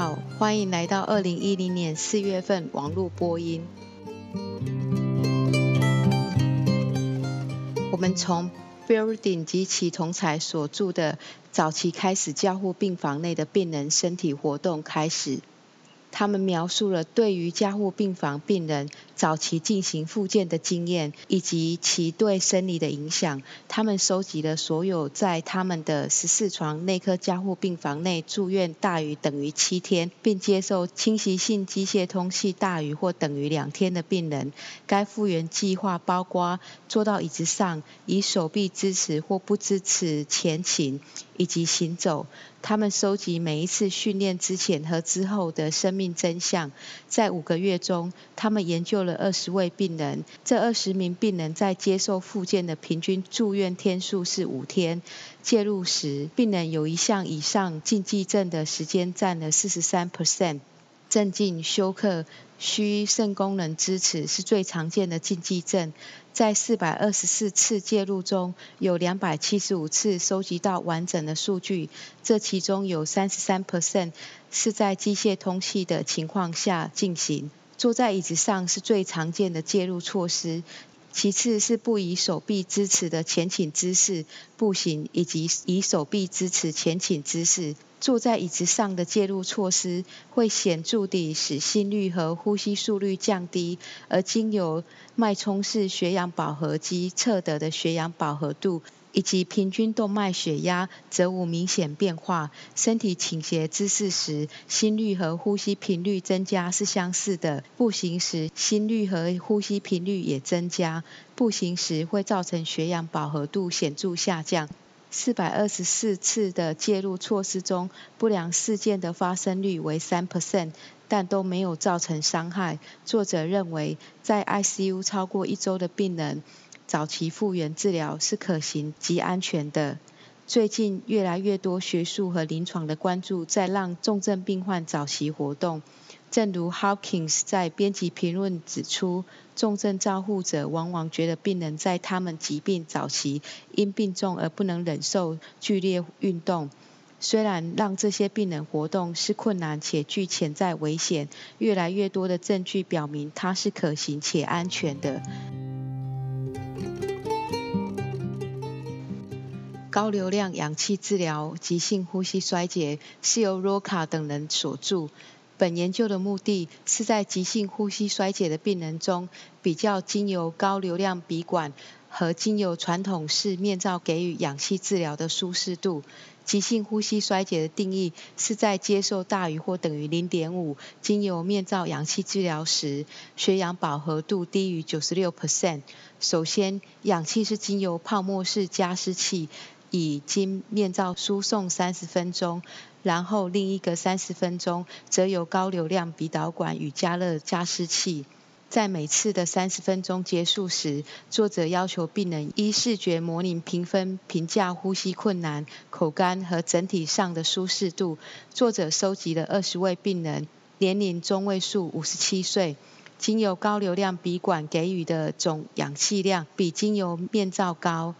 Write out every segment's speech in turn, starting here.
好，欢迎来到二零一零年四月份网络播音。我们从 Building 及其同才所住的早期开始交互病房内的病人身体活动开始。他们描述了对于加护病房病人早期进行复健的经验，以及其对生理的影响。他们收集了所有在他们的十四床内科加护病房内住院大于等于七天，并接受侵袭性机械通气大于或等于两天的病人。该复原计划包括坐到椅子上，以手臂支持或不支持前倾。以及行走，他们收集每一次训练之前和之后的生命真相。在五个月中，他们研究了二十位病人。这二十名病人在接受复健的平均住院天数是五天。介入时，病人有一项以上禁忌症的时间占了四十三 percent。镇静休克。需肾功能支持是最常见的禁忌症，在四百二十四次介入中，有两百七十五次收集到完整的数据，这其中有三十三 percent 是在机械通气的情况下进行。坐在椅子上是最常见的介入措施。其次是不以手臂支持的前倾姿势步行，以及以手臂支持前倾姿势坐在椅子上的介入措施，会显著地使心率和呼吸速率降低，而经由脉冲式血氧饱和机测得的血氧饱和度。以及平均动脉血压则无明显变化。身体倾斜姿势时，心率和呼吸频率增加是相似的。步行时，心率和呼吸频率也增加。步行时会造成血氧饱和度显著下降。四百二十四次的介入措施中，不良事件的发生率为三但都没有造成伤害。作者认为，在 ICU 超过一周的病人。早期复原治疗是可行及安全的。最近越来越多学术和临床的关注在让重症病患早期活动。正如 Hawkins 在编辑评论指出，重症照护者往往觉得病人在他们疾病早期因病重而不能忍受剧烈运动。虽然让这些病人活动是困难且具潜在危险，越来越多的证据表明它是可行且安全的。高流量氧气治疗急性呼吸衰竭是由 Roca 等人所著。本研究的目的是在急性呼吸衰竭的病人中，比较经由高流量鼻管和经由传统式面罩给予氧气治疗的舒适度。急性呼吸衰竭的定义是在接受大于或等于零点五经由面罩氧气治疗时，血氧饱和度低于九十六 percent。首先，氧气是经由泡沫式加湿器。以经面罩输送三十分钟，然后另一个三十分钟则由高流量鼻导管与加热加湿器。在每次的三十分钟结束时，作者要求病人依视觉模拟评分评价呼吸困难、口干和整体上的舒适度。作者收集了二十位病人，年龄中位数五十七岁，经由高流量鼻管给予的总氧气量比经由面罩高。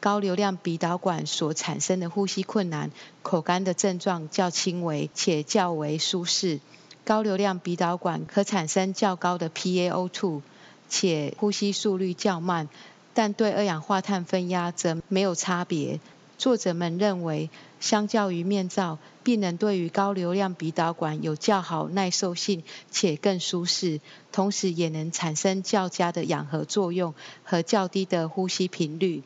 高流量鼻导管所产生的呼吸困难、口干的症状较轻微且较为舒适。高流量鼻导管可产生较高的 PaO2，且呼吸速率较慢，但对二氧化碳分压则没有差别。作者们认为，相较于面罩，病人对于高流量鼻导管有较好耐受性且更舒适，同时也能产生较佳的氧合作用和较低的呼吸频率。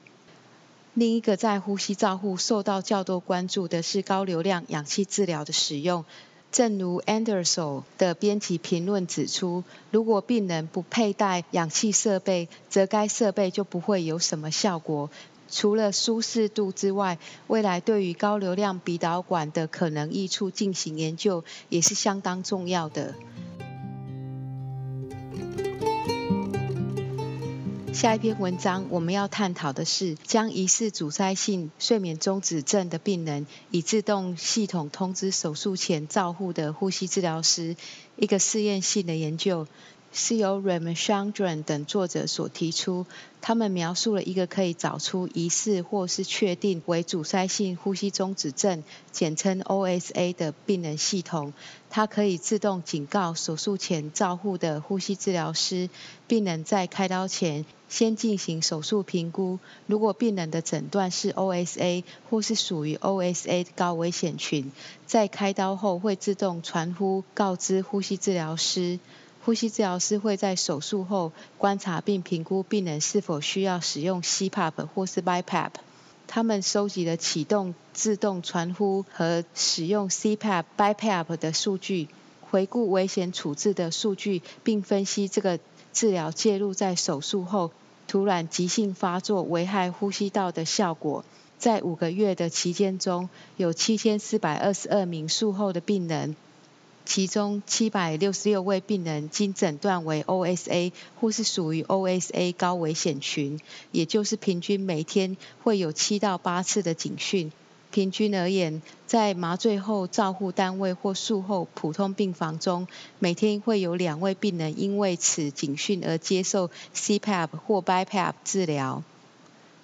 另一个在呼吸照护受到较多关注的是高流量氧气治疗的使用。正如 Anderson 的编辑评论指出，如果病人不佩戴氧气设备，则该设备就不会有什么效果。除了舒适度之外，未来对于高流量鼻导管的可能益处进行研究，也是相当重要的。下一篇文章我们要探讨的是，将疑似阻塞性睡眠中止症的病人以自动系统通知手术前照护的呼吸治疗师，一个试验性的研究。是由 Ramachandran 等作者所提出。他们描述了一个可以找出疑似或是确定为阻塞性呼吸中止症（简称 OSA） 的病人系统。它可以自动警告手术前照护的呼吸治疗师，病人在开刀前先进行手术评估。如果病人的诊断是 OSA 或是属于 OSA 高危险群，在开刀后会自动传呼告知呼吸治疗师。呼吸治疗师会在手术后观察并评估病人是否需要使用 CPAP 或是 BiPAP。他们收集了启动自动传呼和使用 CPAP、BiPAP 的数据，回顾危险处置的数据，并分析这个治疗介入在手术后突然急性发作危害呼吸道的效果。在五个月的期间中，有七千四百二十二名术后的病人。其中七百六十六位病人经诊断为 OSA 或是属于 OSA 高危险群，也就是平均每天会有七到八次的警讯。平均而言，在麻醉后照护单位或术后普通病房中，每天会有两位病人因为此警讯而接受 CPAP 或 BiPAP 治疗。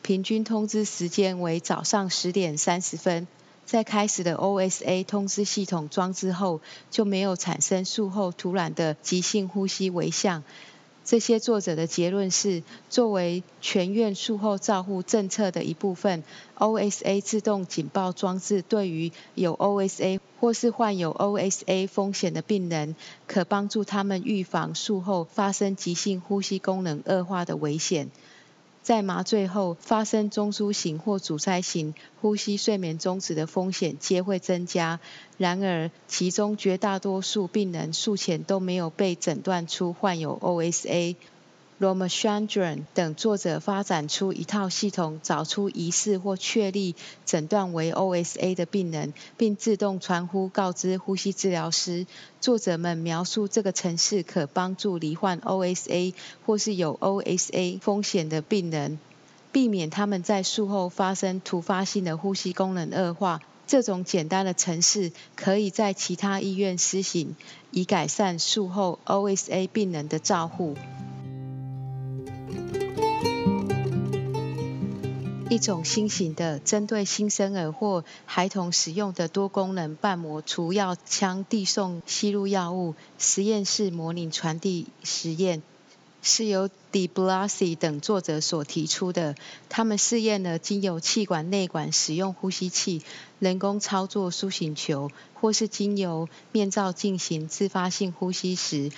平均通知时间为早上十点三十分。在开始的 OSA 通知系统装置后，就没有产生术后突然的急性呼吸危象。这些作者的结论是，作为全院术后照护政策的一部分，OSA 自动警报装置对于有 OSA 或是患有 OSA 风险的病人，可帮助他们预防术后发生急性呼吸功能恶化的危险。在麻醉后发生中枢型或阻塞型呼吸睡眠中止的风险皆会增加。然而，其中绝大多数病人术前都没有被诊断出患有 OSA。Ramachandran 等作者发展出一套系统，找出疑似或确立诊断为 OSA 的病人，并自动传呼告知呼吸治疗师。作者们描述这个程式可帮助罹患 OSA 或是有 OSA 风险的病人，避免他们在术后发生突发性的呼吸功能恶化。这种简单的程式可以在其他医院施行，以改善术后 OSA 病人的照护。一种新型的针对新生儿或孩童使用的多功能瓣膜除药腔递送吸入药物实验室模拟传递实验，是由 De Blasi 等作者所提出的。他们试验了经由气管内管使用呼吸器、人工操作苏醒球，或是经由面罩进行自发性呼吸时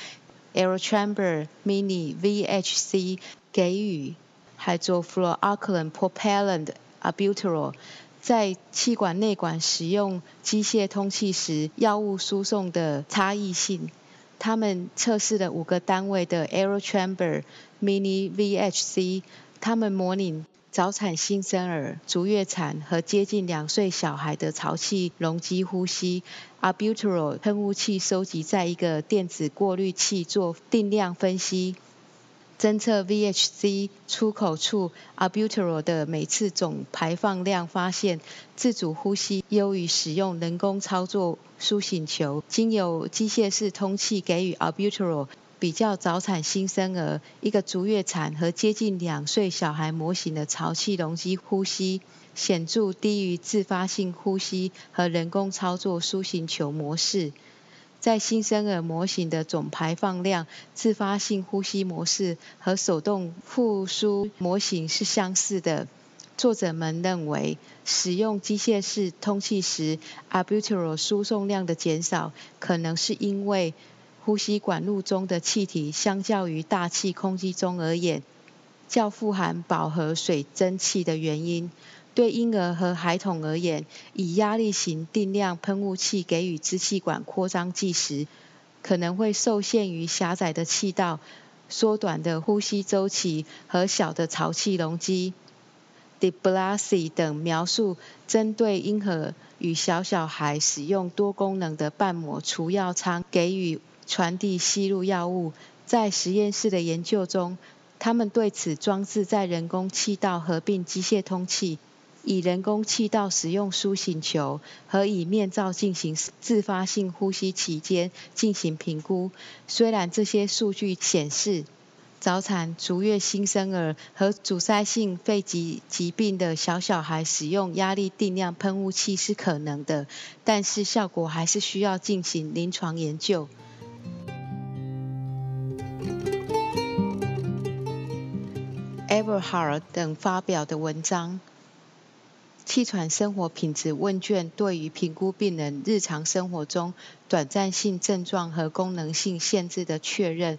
，Aerochamber Mini VHC 给予。Hydrofluorocarbon propellant albuterol 在气管内管使用机械通气时，药物输送的差异性。他们测试了五个单位的 Aerochamber Mini VHC，他们模拟早产新生儿、足月产和接近两岁小孩的潮气容积呼吸。albuterol 喷雾器收集在一个电子过滤器做定量分析。侦测 VHC 出口处 albuterol 的每次总排放量，发现自主呼吸优于使用人工操作苏醒球。经由机械式通气给予 albuterol，比较早产新生儿、一个足月产和接近两岁小孩模型的潮气容积呼吸，显著低于自发性呼吸和人工操作苏醒球模式。在新生儿模型的总排放量，自发性呼吸模式和手动复苏模型是相似的。作者们认为，使用机械式通气时，albuterol 输送量的减少，可能是因为呼吸管路中的气体相较于大气空气中而言，较富含饱和水蒸气的原因。对婴儿和孩童而言，以压力型定量喷雾器给予支气管扩张剂时，可能会受限于狭窄的气道、缩短的呼吸周期和小的潮气容积。De Blasi 等描述针对婴儿与小小孩使用多功能的瓣膜除药舱给予传递吸入药物，在实验室的研究中，他们对此装置在人工气道合并机械通气。以人工气道使用输行球和以面罩进行自发性呼吸期间进行评估。虽然这些数据显示，早产、足月新生儿和阻塞性肺疾疾病的小小孩使用压力定量喷雾器是可能的，但是效果还是需要进行临床研究。Everhard 等发表的文章，气喘生活品质问卷对于评估病人日常生活中短暂性症状和功能性限制的确认。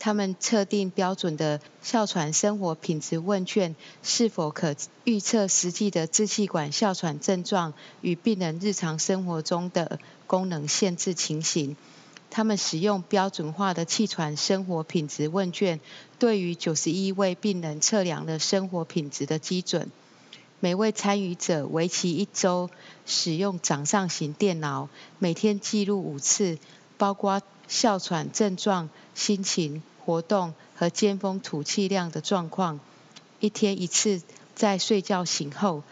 他们测定标准的哮喘生活品质问卷是否可预测实际的支气管哮喘症状与病人日常生活中的功能限制情形。他们使用标准化的气喘生活品质问卷，对于九十一位病人测量了生活品质的基准。每位参与者为期一周，使用掌上型电脑，每天记录五次，包括哮喘症状、心情。活动和尖峰吐气量的状况，一天一次，在睡觉醒后，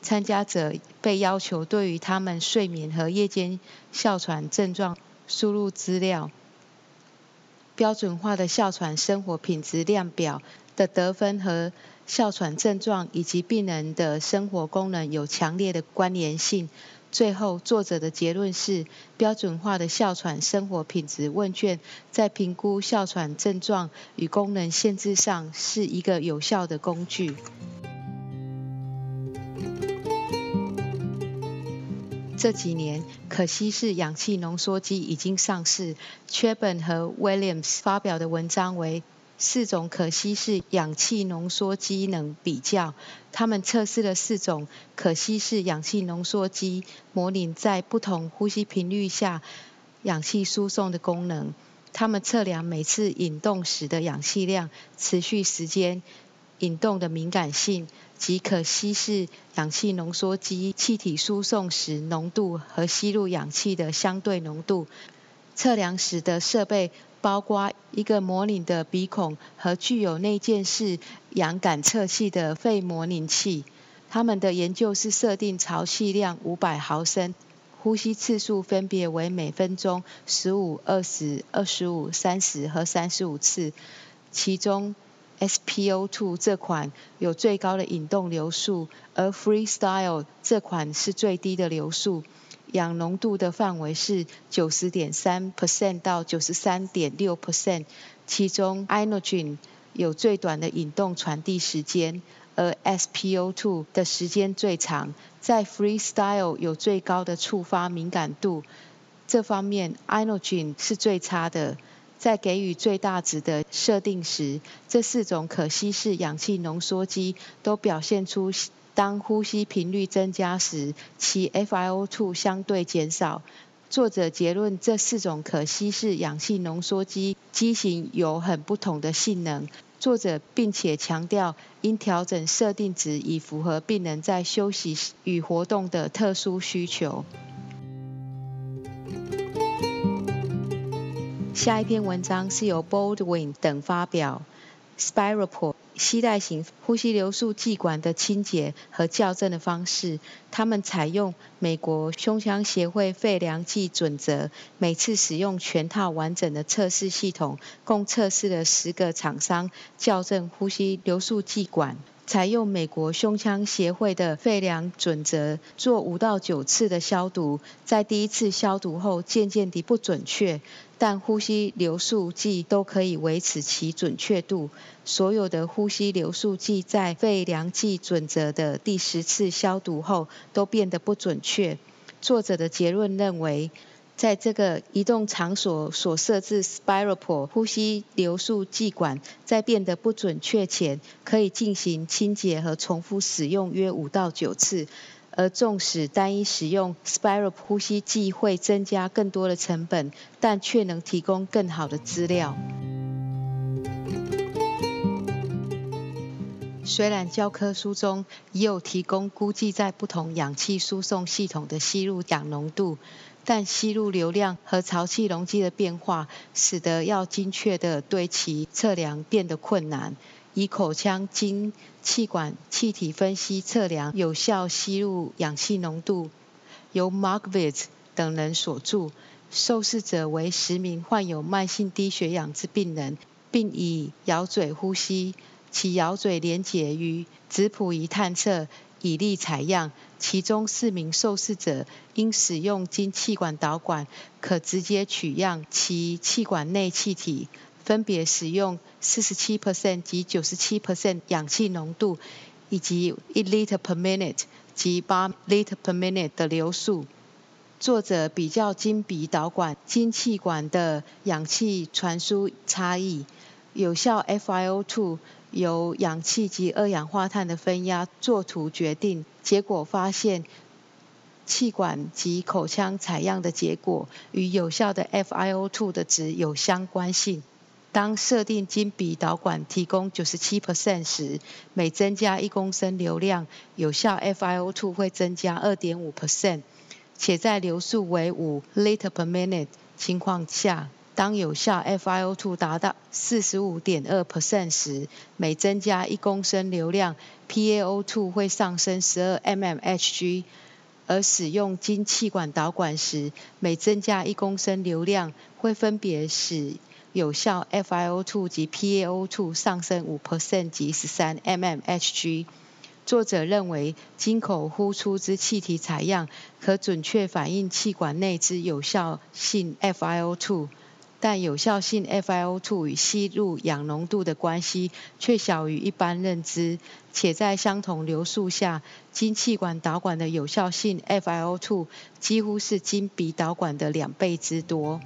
参加者被要求对于他们睡眠和夜间哮喘症状输入资料。标准化的哮喘生活品质量表的得分和哮喘症状以及病人的生活功能有强烈的关联性。最后，作者的结论是，标准化的哮喘生活品质问卷在评估哮喘症状与功能限制上是一个有效的工具。这几年，可稀释氧气浓缩机已经上市。缺本和 Williams 发表的文章为。四种可稀释氧气浓缩机能比较，他们测试了四种可稀释氧气浓缩机，模拟在不同呼吸频率下氧气输送的功能。他们测量每次引动时的氧气量、持续时间、引动的敏感性及可稀释氧气浓缩机气体输送时浓度和吸入氧气的相对浓度。测量时的设备。包括一个模拟的鼻孔和具有内建式氧感测器的肺模拟器。他们的研究是设定潮气量五百毫升，呼吸次数分别为每分钟十五、二十、二十五、三十和三十五次。其中 SPO2 这款有最高的引动流速，而 Freestyle 这款是最低的流速。氧浓度的范围是九十点三 percent 到九十三点六 percent，其中 Inogen 有最短的引动传递时间，而 SPO2 的时间最长。在 Freestyle 有最高的触发敏感度，这方面 Inogen 是最差的。在给予最大值的设定时，这四种可稀释氧气浓缩机都表现出。当呼吸频率增加时，其 FiO2 相对减少。作者结论：这四种可稀释氧气浓缩机机型有很不同的性能。作者并且强调，应调整设定值以符合病人在休息与活动的特殊需求。下一篇文章是由 Baldwin 等发表。Spiroport 吸带型呼吸流速气管的清洁和校正的方式，他们采用美国胸腔协会肺量计准则，每次使用全套完整的测试系统，共测试了十个厂商校正呼吸流速气管。采用美国胸腔协会的肺量准则，做五到九次的消毒，在第一次消毒后渐渐地不准确，但呼吸流速计都可以维持其准确度。所有的呼吸流速计在肺量计准则的第十次消毒后都变得不准确。作者的结论认为。在这个移动场所所设置 spiropor 呼吸流速计管在变得不准确前，可以进行清洁和重复使用约五到九次。而纵使单一使用 spiral 呼吸计会增加更多的成本，但却能提供更好的资料。虽然教科书中已有提供估计在不同氧气输送系统的吸入氧浓度。但吸入流量和潮气容积的变化，使得要精确的对其测量变得困难。以口腔经气管气体分析测量有效吸入氧气浓度，由 Markvitz 等人所著。受试者为十名患有慢性低血氧之病人，并以咬嘴呼吸，其咬嘴连结于质谱仪探测，以利采样。其中四名受试者因使用经气管导管可直接取样其气管内气体。分别使用四十七 percent 及九十七 percent 氧气浓度，以及一 liter per minute 及八 liter per minute 的流速。作者比较经鼻导管、经气管的氧气传输差异，有效 FiO2 由氧气及二氧化碳的分压作图决定。结果发现，气管及口腔采样的结果与有效的 FiO2 的值有相关性。当设定经鼻导管提供97%时，每增加一公升流量，有效 FiO2 会增加2.5%，且在流速为5 liter per minute 情况下，当有效 FiO2 达到45.2%时，每增加一公升流量，PaO2 会上升12 mmHg，而使用经气管导管时，每增加一公升流量，会分别使有效 FiO2 及 PaO2 上升5%及13 mmHg。作者认为，经口呼出之气体采样可准确反映气管内之有效性 FiO2，但有效性 FiO2 与吸入氧浓度的关系却小于一般认知，且在相同流速下，经气管导管的有效性 FiO2 几乎是经鼻导管的两倍之多。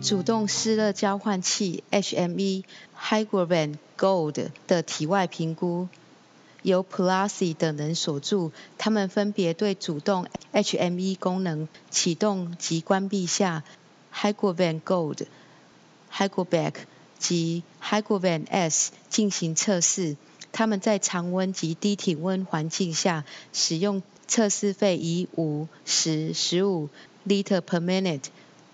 主动湿热交换器 HME Hygrovan Gold 的体外评估，由 p l a s i 等人所著。他们分别对主动 HME 功能启动及关闭下 Hygrovan Gold、Hygroback 及 Hygrovan S 进行测试。他们在常温及低体温环境下，使用测试费以五、十、十五 liter per minute。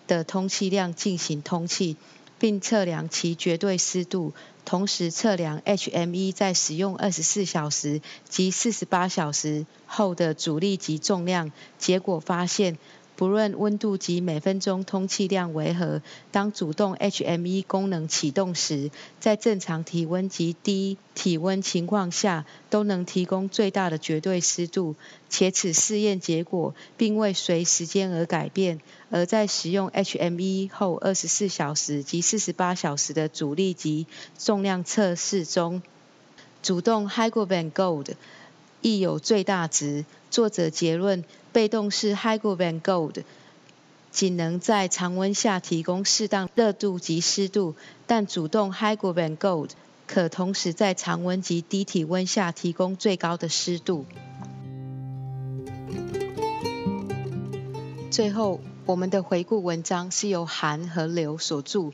的通气量进行通气，并测量其绝对湿度，同时测量 HME 在使用二十四小时及四十八小时后的阻力及重量。结果发现。不论温度及每分钟通气量为何，当主动 HME 功能启动时，在正常体温及低体温情况下，都能提供最大的绝对湿度，且此试验结果并未随时间而改变。而在使用 HME 后二十四小时及四十八小时的阻力及重量测试中，主动 Hygrovan Gold 亦有最大值。作者结论。被动式 Hygrovan Gold 仅能在常温下提供适当热度及湿度，但主动 Hygrovan Gold 可同时在常温及低体温下提供最高的湿度。最后，我们的回顾文章是由韩和刘所著，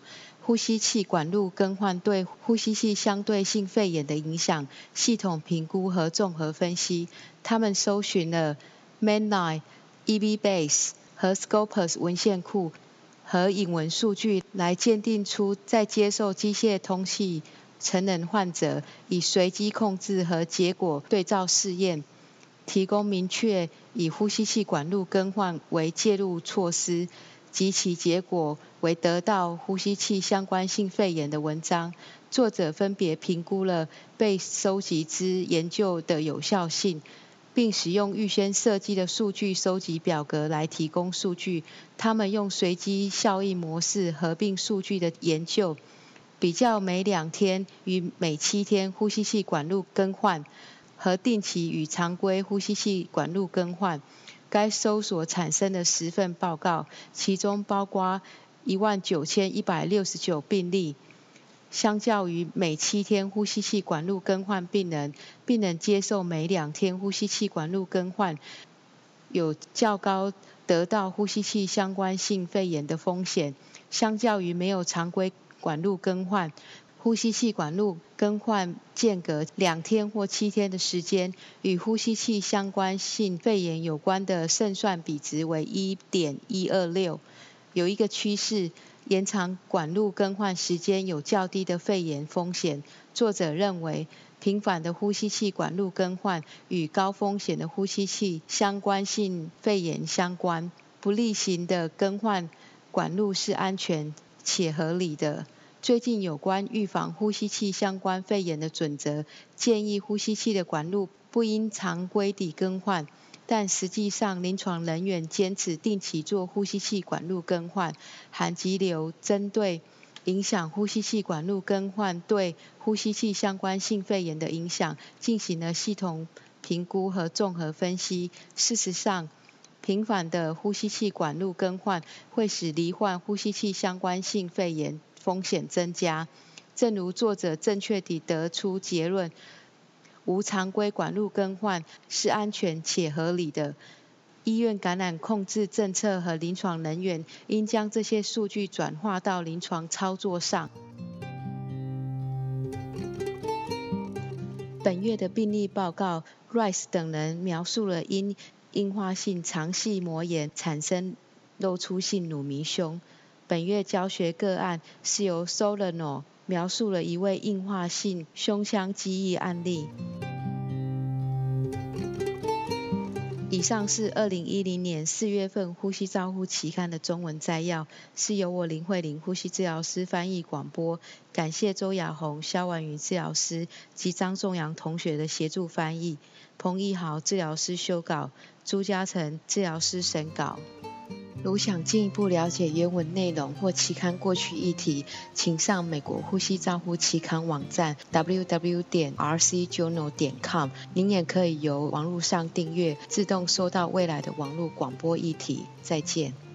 呼吸器管路更换对呼吸器相对性肺炎的影响系统评估和综合分析。他们搜寻了。Mainline、EVBase 和 Scopus 文献库和引文数据来鉴定出在接受机械通气成人患者以随机控制和结果对照试验，提供明确以呼吸器管路更换为介入措施及其结果为得到呼吸器相关性肺炎的文章。作者分别评估了被收集之研究的有效性。并使用预先设计的数据收集表格来提供数据。他们用随机效应模式合并数据的研究，比较每两天与每七天呼吸器管路更换和定期与常规呼吸器管路更换。该搜索产生的十份报告，其中包括一万九千一百六十九病例。相较于每七天呼吸器管路更换病人，病人接受每两天呼吸器管路更换，有较高得到呼吸器相关性肺炎的风险。相较于没有常规管路更换，呼吸器管路更换间隔两天或七天的时间，与呼吸器相关性肺炎有关的胜算比值为一点一二六。有一个趋势。延长管路更换时间有较低的肺炎风险。作者认为，频繁的呼吸器管路更换与高风险的呼吸器相关性肺炎相关。不例行的更换管路是安全且合理的。最近有关预防呼吸器相关肺炎的准则，建议呼吸器的管路不应常规地更换。但实际上，临床人员坚持定期做呼吸器管路更换。含急流针对影响呼吸器管路更换对呼吸器相关性肺炎的影响，进行了系统评估和综合分析。事实上，频繁的呼吸器管路更换会使罹患呼吸器相关性肺炎风险增加。正如作者正确地得出结论。无常规管路更换是安全且合理的。医院感染控制政策和临床人员应将这些数据转化到临床操作上。本月的病例报告，Rice 等人描述了因硬化性肠系膜炎产生露出性乳糜胸。本月教学个案是由 Solano 描述了一位硬化性胸腔积液案例。以上是二零一零年四月份《呼吸照护期刊》的中文摘要，是由我林慧玲呼吸治疗师翻译广播。感谢周雅红、肖婉瑜治疗师及张仲阳同学的协助翻译，彭义豪治疗师修稿，朱嘉诚治疗师审稿。如想进一步了解原文内容或期刊过去议题，请上美国呼吸照护期刊网站 www 点 rcjournal 点 com。您也可以由网络上订阅，自动收到未来的网络广播议题。再见。